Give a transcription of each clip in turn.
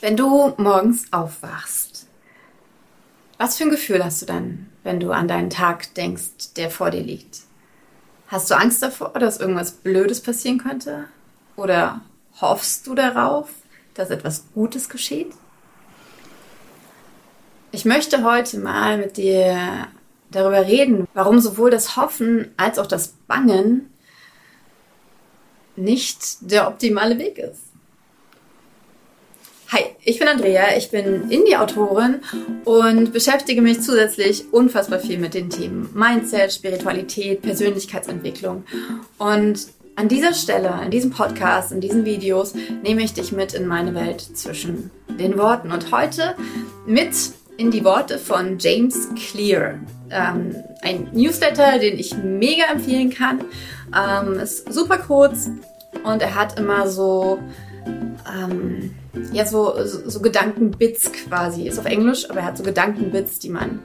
Wenn du morgens aufwachst, was für ein Gefühl hast du dann, wenn du an deinen Tag denkst, der vor dir liegt? Hast du Angst davor, dass irgendwas Blödes passieren könnte? Oder hoffst du darauf, dass etwas Gutes geschieht? Ich möchte heute mal mit dir darüber reden, warum sowohl das Hoffen als auch das Bangen nicht der optimale Weg ist. Ich bin Andrea, ich bin Indie-Autorin und beschäftige mich zusätzlich unfassbar viel mit den Themen Mindset, Spiritualität, Persönlichkeitsentwicklung. Und an dieser Stelle, in diesem Podcast, in diesen Videos, nehme ich dich mit in meine Welt zwischen den Worten. Und heute mit in die Worte von James Clear. Ähm, ein Newsletter, den ich mega empfehlen kann. Ähm, ist super kurz und er hat immer so ähm, ja, so, so, so, Gedankenbits quasi. Ist auf Englisch, aber er hat so Gedankenbits, die man,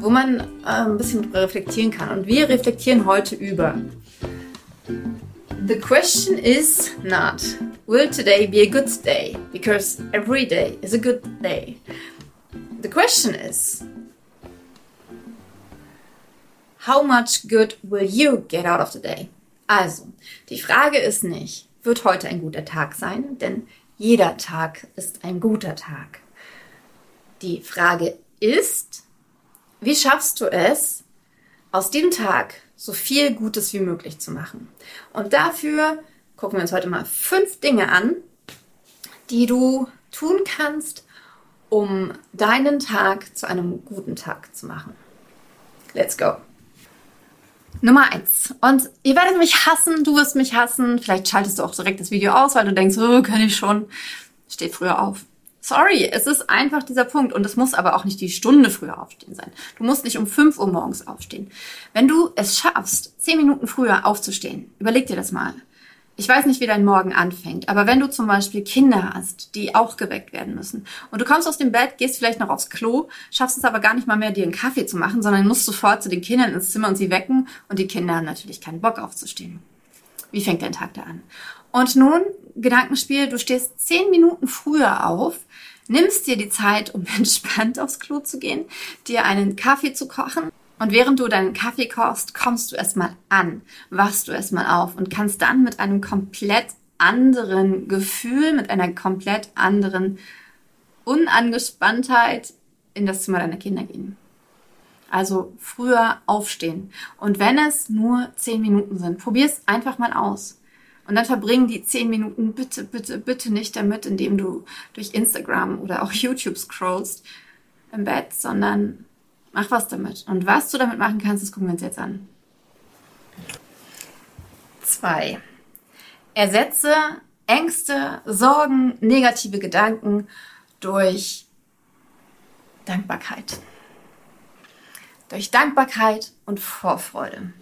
wo, man äh, ein bisschen reflektieren kann. Und wir reflektieren heute über. The question is not, will today be a good day? Because every day is a good day. The question is, how much good will you get out of the day? Also, die Frage ist nicht, wird heute ein guter Tag sein, denn jeder Tag ist ein guter Tag. Die Frage ist, wie schaffst du es, aus dem Tag so viel Gutes wie möglich zu machen? Und dafür gucken wir uns heute mal fünf Dinge an, die du tun kannst, um deinen Tag zu einem guten Tag zu machen. Let's go! Nummer eins. Und ihr werdet mich hassen, du wirst mich hassen. Vielleicht schaltest du auch direkt das Video aus, weil du denkst, oh, kann ich schon. Steh früher auf. Sorry, es ist einfach dieser Punkt. Und es muss aber auch nicht die Stunde früher aufstehen sein. Du musst nicht um 5 Uhr morgens aufstehen. Wenn du es schaffst, 10 Minuten früher aufzustehen, überleg dir das mal. Ich weiß nicht, wie dein Morgen anfängt, aber wenn du zum Beispiel Kinder hast, die auch geweckt werden müssen und du kommst aus dem Bett, gehst vielleicht noch aufs Klo, schaffst es aber gar nicht mal mehr, dir einen Kaffee zu machen, sondern musst sofort zu den Kindern ins Zimmer und sie wecken und die Kinder haben natürlich keinen Bock aufzustehen. Wie fängt dein Tag da an? Und nun, Gedankenspiel, du stehst zehn Minuten früher auf, nimmst dir die Zeit, um entspannt aufs Klo zu gehen, dir einen Kaffee zu kochen und während du deinen Kaffee kochst, kommst du erstmal an, wachst du erstmal auf und kannst dann mit einem komplett anderen Gefühl, mit einer komplett anderen Unangespanntheit in das Zimmer deiner Kinder gehen. Also früher aufstehen. Und wenn es nur zehn Minuten sind, probier es einfach mal aus. Und dann verbringen die zehn Minuten bitte, bitte, bitte nicht damit, indem du durch Instagram oder auch YouTube scrollst im Bett, sondern Mach was damit. Und was du damit machen kannst, das gucken wir uns jetzt an. Zwei. Ersetze Ängste, Sorgen, negative Gedanken durch Dankbarkeit. Durch Dankbarkeit und Vorfreude.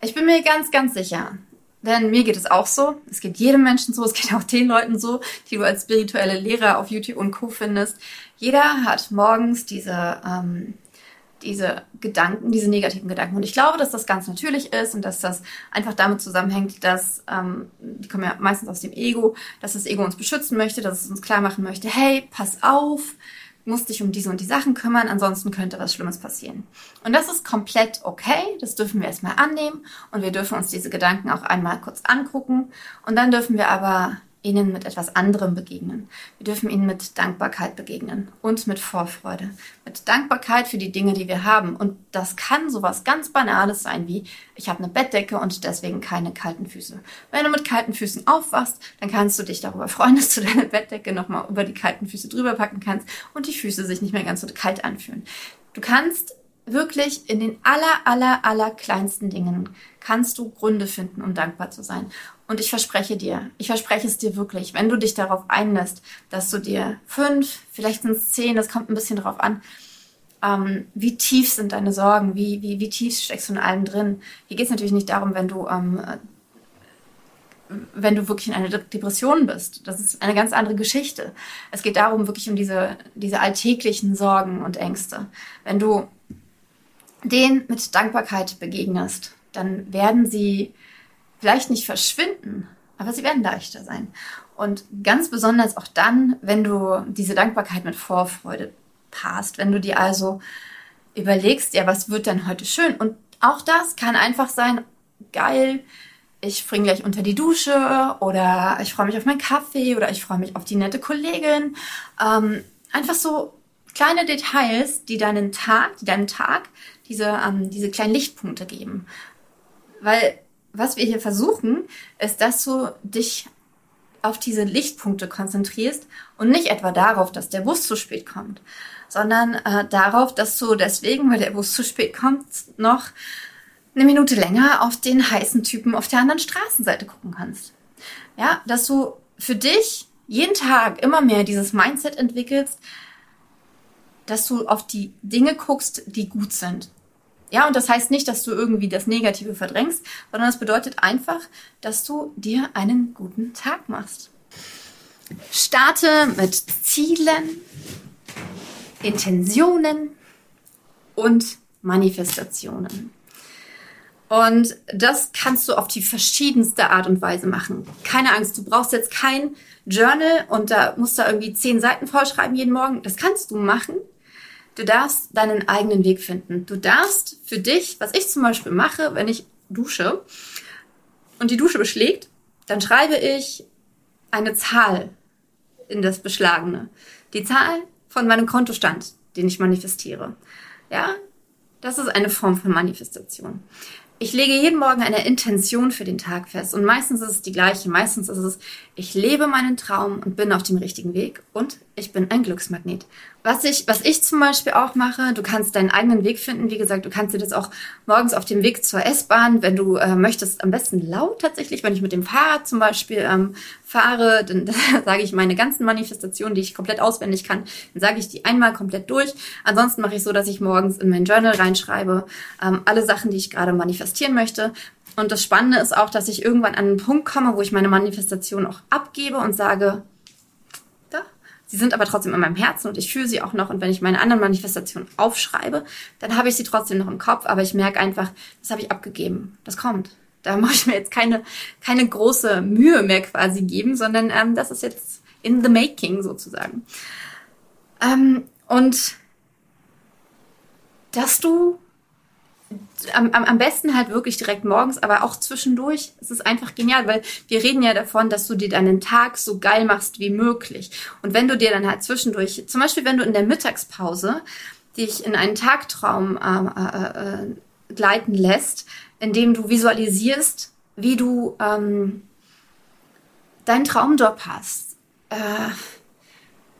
Ich bin mir ganz, ganz sicher, denn mir geht es auch so. Es geht jedem Menschen so. Es geht auch den Leuten so, die du als spirituelle Lehrer auf YouTube und Co. findest. Jeder hat morgens diese, ähm, diese Gedanken, diese negativen Gedanken. Und ich glaube, dass das ganz natürlich ist und dass das einfach damit zusammenhängt, dass, ähm, die kommen ja meistens aus dem Ego, dass das Ego uns beschützen möchte, dass es uns klar machen möchte, hey, pass auf, musst dich um diese und die Sachen kümmern, ansonsten könnte was Schlimmes passieren. Und das ist komplett okay, das dürfen wir erstmal annehmen und wir dürfen uns diese Gedanken auch einmal kurz angucken und dann dürfen wir aber ihnen mit etwas anderem begegnen. Wir dürfen ihnen mit Dankbarkeit begegnen und mit Vorfreude. Mit Dankbarkeit für die Dinge, die wir haben. Und das kann sowas ganz Banales sein wie, ich habe eine Bettdecke und deswegen keine kalten Füße. Wenn du mit kalten Füßen aufwachst, dann kannst du dich darüber freuen, dass du deine Bettdecke nochmal über die kalten Füße drüber packen kannst und die Füße sich nicht mehr ganz so kalt anfühlen. Du kannst wirklich in den aller, aller, aller kleinsten Dingen kannst du Gründe finden, um dankbar zu sein. Und ich verspreche dir, ich verspreche es dir wirklich, wenn du dich darauf einlässt, dass du dir fünf, vielleicht sind es zehn, das kommt ein bisschen darauf an, ähm, wie tief sind deine Sorgen, wie, wie, wie tief steckst du in allem drin. Hier geht es natürlich nicht darum, wenn du ähm, wenn du wirklich in einer Depression bist. Das ist eine ganz andere Geschichte. Es geht darum, wirklich um diese, diese alltäglichen Sorgen und Ängste. Wenn du denen mit Dankbarkeit begegnest, dann werden sie vielleicht nicht verschwinden, aber sie werden leichter sein. Und ganz besonders auch dann, wenn du diese Dankbarkeit mit Vorfreude passt, wenn du dir also überlegst, ja, was wird denn heute schön? Und auch das kann einfach sein, geil, ich spring gleich unter die Dusche oder ich freue mich auf meinen Kaffee oder ich freue mich auf die nette Kollegin. Ähm, einfach so kleine Details, die deinen Tag, die deinen Tag diese, ähm, diese kleinen Lichtpunkte geben. Weil was wir hier versuchen, ist, dass du dich auf diese Lichtpunkte konzentrierst und nicht etwa darauf, dass der Bus zu spät kommt, sondern äh, darauf, dass du deswegen, weil der Bus zu spät kommt, noch eine Minute länger auf den heißen Typen auf der anderen Straßenseite gucken kannst. Ja, dass du für dich jeden Tag immer mehr dieses Mindset entwickelst, dass du auf die Dinge guckst, die gut sind. Ja, und das heißt nicht, dass du irgendwie das Negative verdrängst, sondern es bedeutet einfach, dass du dir einen guten Tag machst. Starte mit Zielen, Intentionen und Manifestationen. Und das kannst du auf die verschiedenste Art und Weise machen. Keine Angst, du brauchst jetzt kein Journal und da musst du irgendwie zehn Seiten vollschreiben jeden Morgen. Das kannst du machen. Du darfst deinen eigenen Weg finden. Du darfst für dich, was ich zum Beispiel mache, wenn ich dusche und die Dusche beschlägt, dann schreibe ich eine Zahl in das Beschlagene. Die Zahl von meinem Kontostand, den ich manifestiere. Ja, das ist eine Form von Manifestation. Ich lege jeden Morgen eine Intention für den Tag fest und meistens ist es die gleiche. Meistens ist es, ich lebe meinen Traum und bin auf dem richtigen Weg und ich bin ein Glücksmagnet. Was ich, was ich zum Beispiel auch mache, du kannst deinen eigenen Weg finden. Wie gesagt, du kannst dir das auch morgens auf dem Weg zur S-Bahn, wenn du äh, möchtest, am besten laut tatsächlich. Wenn ich mit dem Fahrrad zum Beispiel ähm, fahre, dann, dann sage ich meine ganzen Manifestationen, die ich komplett auswendig kann, dann sage ich die einmal komplett durch. Ansonsten mache ich so, dass ich morgens in mein Journal reinschreibe, ähm, alle Sachen, die ich gerade manifestieren möchte. Und das Spannende ist auch, dass ich irgendwann an einen Punkt komme, wo ich meine Manifestation auch abgebe und sage, Sie sind aber trotzdem in meinem Herzen und ich fühle sie auch noch. Und wenn ich meine anderen Manifestationen aufschreibe, dann habe ich sie trotzdem noch im Kopf. Aber ich merke einfach, das habe ich abgegeben. Das kommt. Da muss ich mir jetzt keine, keine große Mühe mehr quasi geben, sondern ähm, das ist jetzt in the making sozusagen. Ähm, und dass du am, am, besten halt wirklich direkt morgens, aber auch zwischendurch. Es ist einfach genial, weil wir reden ja davon, dass du dir deinen Tag so geil machst wie möglich. Und wenn du dir dann halt zwischendurch, zum Beispiel wenn du in der Mittagspause dich in einen Tagtraum ähm, äh, äh, gleiten lässt, indem du visualisierst, wie du ähm, deinen Traumjob hast, äh,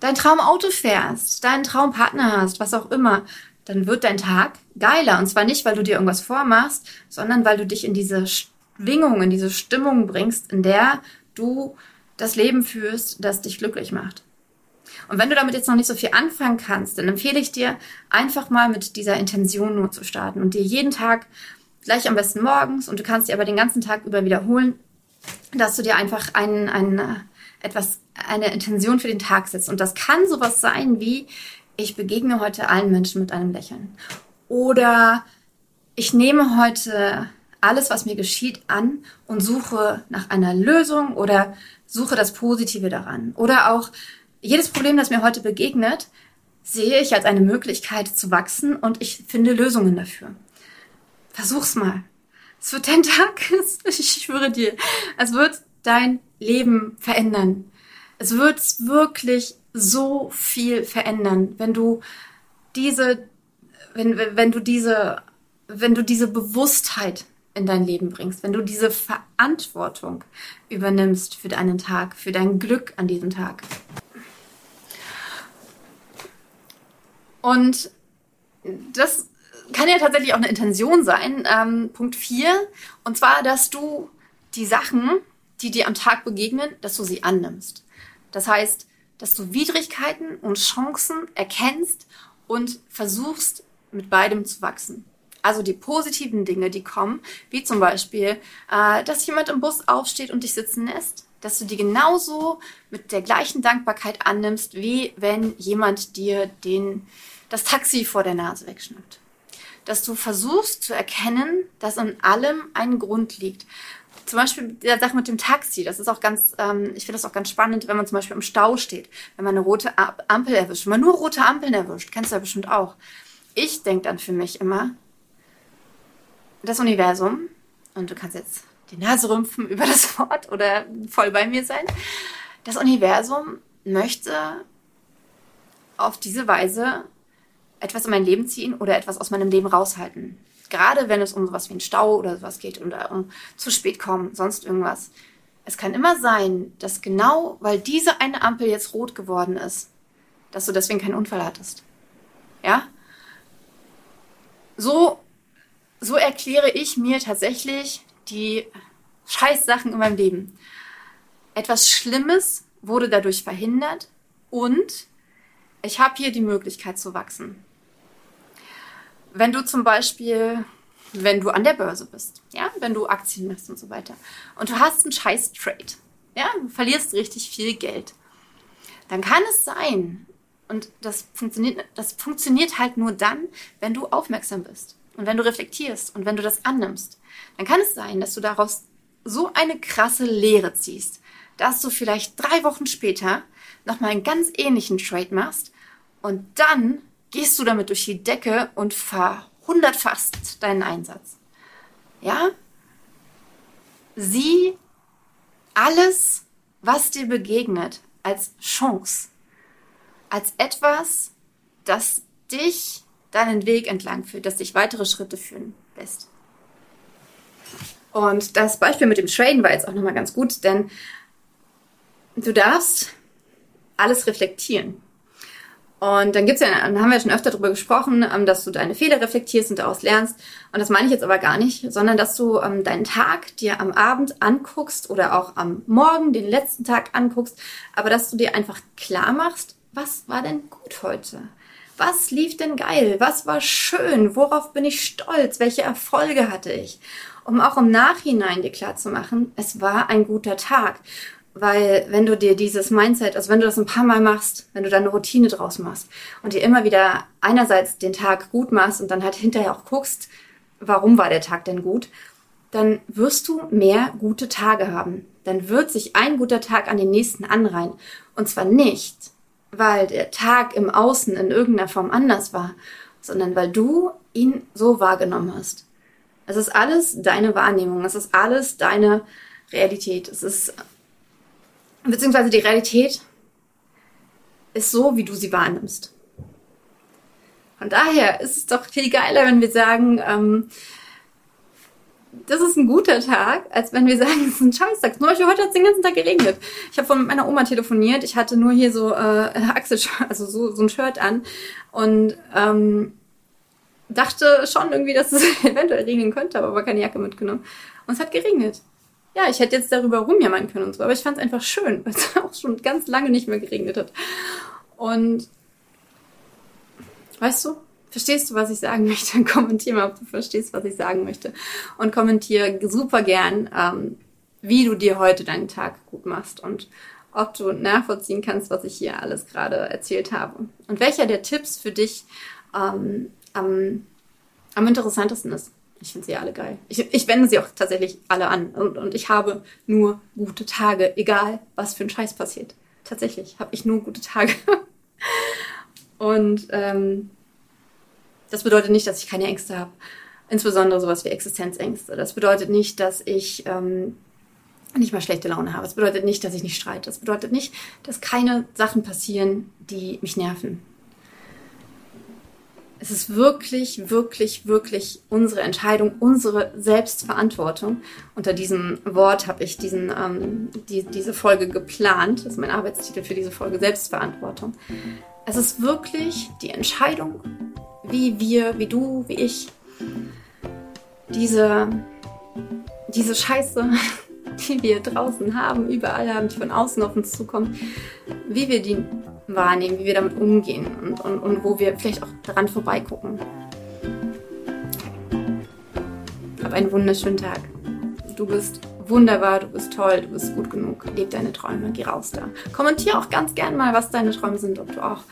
dein Traumauto fährst, deinen Traumpartner hast, was auch immer, dann wird dein Tag geiler. Und zwar nicht, weil du dir irgendwas vormachst, sondern weil du dich in diese Schwingung, in diese Stimmung bringst, in der du das Leben führst, das dich glücklich macht. Und wenn du damit jetzt noch nicht so viel anfangen kannst, dann empfehle ich dir, einfach mal mit dieser Intention nur zu starten und dir jeden Tag, gleich am besten morgens, und du kannst dir aber den ganzen Tag über wiederholen, dass du dir einfach einen, einen, äh, etwas, eine Intention für den Tag setzt. Und das kann sowas sein wie, ich begegne heute allen Menschen mit einem Lächeln. Oder ich nehme heute alles, was mir geschieht, an und suche nach einer Lösung oder suche das Positive daran. Oder auch jedes Problem, das mir heute begegnet, sehe ich als eine Möglichkeit zu wachsen und ich finde Lösungen dafür. Versuch's mal. Es wird dein Tag, ich schwöre dir, es wird dein Leben verändern. Es wird wirklich so viel verändern, wenn du diese, wenn, wenn du diese, wenn du diese Bewusstheit in dein Leben bringst, wenn du diese Verantwortung übernimmst für deinen Tag, für dein Glück an diesem Tag. Und das kann ja tatsächlich auch eine Intention sein. Ähm, Punkt 4. Und zwar, dass du die Sachen, die dir am Tag begegnen, dass du sie annimmst. Das heißt, dass du Widrigkeiten und Chancen erkennst und versuchst, mit beidem zu wachsen. Also die positiven Dinge, die kommen, wie zum Beispiel, äh, dass jemand im Bus aufsteht und dich sitzen lässt, dass du die genauso mit der gleichen Dankbarkeit annimmst, wie wenn jemand dir den, das Taxi vor der Nase wegschnappt. Dass du versuchst zu erkennen, dass in allem ein Grund liegt. Zum Beispiel der Sache mit dem Taxi, das ist auch ganz, ähm, ich finde das auch ganz spannend, wenn man zum Beispiel im Stau steht, wenn man eine rote Ampel erwischt, wenn man nur rote Ampeln erwischt, kennst du ja bestimmt auch. Ich denke dann für mich immer, das Universum, und du kannst jetzt die Nase rümpfen über das Wort oder voll bei mir sein, das Universum möchte auf diese Weise etwas in mein Leben ziehen oder etwas aus meinem Leben raushalten. Gerade wenn es um sowas wie einen Stau oder sowas geht oder um zu spät kommen, sonst irgendwas. Es kann immer sein, dass genau, weil diese eine Ampel jetzt rot geworden ist, dass du deswegen keinen Unfall hattest. Ja? So, so erkläre ich mir tatsächlich die Scheißsachen in meinem Leben. Etwas Schlimmes wurde dadurch verhindert und ich habe hier die Möglichkeit zu wachsen wenn du zum Beispiel, wenn du an der Börse bist, ja, wenn du Aktien machst und so weiter, und du hast einen scheiß Trade, ja, du verlierst richtig viel Geld, dann kann es sein, und das funktioniert, das funktioniert halt nur dann, wenn du aufmerksam bist und wenn du reflektierst und wenn du das annimmst, dann kann es sein, dass du daraus so eine krasse Lehre ziehst, dass du vielleicht drei Wochen später nochmal einen ganz ähnlichen Trade machst und dann gehst du damit durch die Decke und verhundertfachst deinen Einsatz. Ja? Sieh alles, was dir begegnet, als Chance, als etwas, das dich deinen Weg entlang führt, das dich weitere Schritte führen lässt. Und das Beispiel mit dem Traden war jetzt auch nochmal ganz gut, denn du darfst alles reflektieren. Und dann gibt's ja, haben wir schon öfter darüber gesprochen, ähm, dass du deine Fehler reflektierst und daraus lernst. Und das meine ich jetzt aber gar nicht, sondern dass du ähm, deinen Tag dir am Abend anguckst oder auch am Morgen den letzten Tag anguckst, aber dass du dir einfach klar machst, was war denn gut heute? Was lief denn geil? Was war schön? Worauf bin ich stolz? Welche Erfolge hatte ich? Um auch im Nachhinein dir klar zu machen, es war ein guter Tag. Weil wenn du dir dieses Mindset, also wenn du das ein paar Mal machst, wenn du da eine Routine draus machst und dir immer wieder einerseits den Tag gut machst und dann halt hinterher auch guckst, warum war der Tag denn gut, dann wirst du mehr gute Tage haben. Dann wird sich ein guter Tag an den nächsten anreihen. Und zwar nicht, weil der Tag im Außen in irgendeiner Form anders war, sondern weil du ihn so wahrgenommen hast. Es ist alles deine Wahrnehmung, es ist alles deine Realität. Es ist beziehungsweise die Realität ist so, wie du sie wahrnimmst. Von daher ist es doch viel geiler, wenn wir sagen, ähm, das ist ein guter Tag, als wenn wir sagen, es ist ein Scheißtag. Nur heute hat es den ganzen Tag geregnet. Ich habe von meiner Oma telefoniert. Ich hatte nur hier so äh, Achsel, also so, so ein Shirt an und ähm, dachte schon irgendwie, dass es eventuell regnen könnte, aber war keine Jacke mitgenommen. Und es hat geregnet ja, ich hätte jetzt darüber rumjammern können und so, aber ich fand es einfach schön, weil es auch schon ganz lange nicht mehr geregnet hat. Und weißt du, verstehst du, was ich sagen möchte? Kommentier mal, ob du verstehst, was ich sagen möchte. Und kommentier super gern, ähm, wie du dir heute deinen Tag gut machst und ob du nachvollziehen kannst, was ich hier alles gerade erzählt habe. Und welcher der Tipps für dich ähm, am, am interessantesten ist. Ich finde sie alle geil. Ich, ich wende sie auch tatsächlich alle an. Und, und ich habe nur gute Tage, egal was für ein Scheiß passiert. Tatsächlich habe ich nur gute Tage. und ähm, das bedeutet nicht, dass ich keine Ängste habe. Insbesondere sowas wie Existenzängste. Das bedeutet nicht, dass ich ähm, nicht mal schlechte Laune habe. Das bedeutet nicht, dass ich nicht streite. Das bedeutet nicht, dass keine Sachen passieren, die mich nerven es ist wirklich, wirklich, wirklich unsere Entscheidung, unsere Selbstverantwortung. Unter diesem Wort habe ich diesen, ähm, die, diese Folge geplant. Das ist mein Arbeitstitel für diese Folge, Selbstverantwortung. Es ist wirklich die Entscheidung, wie wir, wie du, wie ich, diese, diese Scheiße, die wir draußen haben, überall haben, die von außen auf uns zukommt, wie wir die wahrnehmen, wie wir damit umgehen und, und, und wo wir vielleicht auch daran vorbeigucken. Hab einen wunderschönen Tag. Du bist wunderbar, du bist toll, du bist gut genug. Leb deine Träume, geh raus da. Kommentier auch ganz gern mal, was deine Träume sind, ob du auch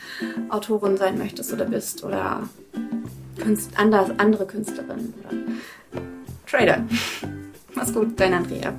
Autorin sein möchtest oder bist oder Künst, anders, andere Künstlerin oder Trader. Mach's gut, dein Andrea.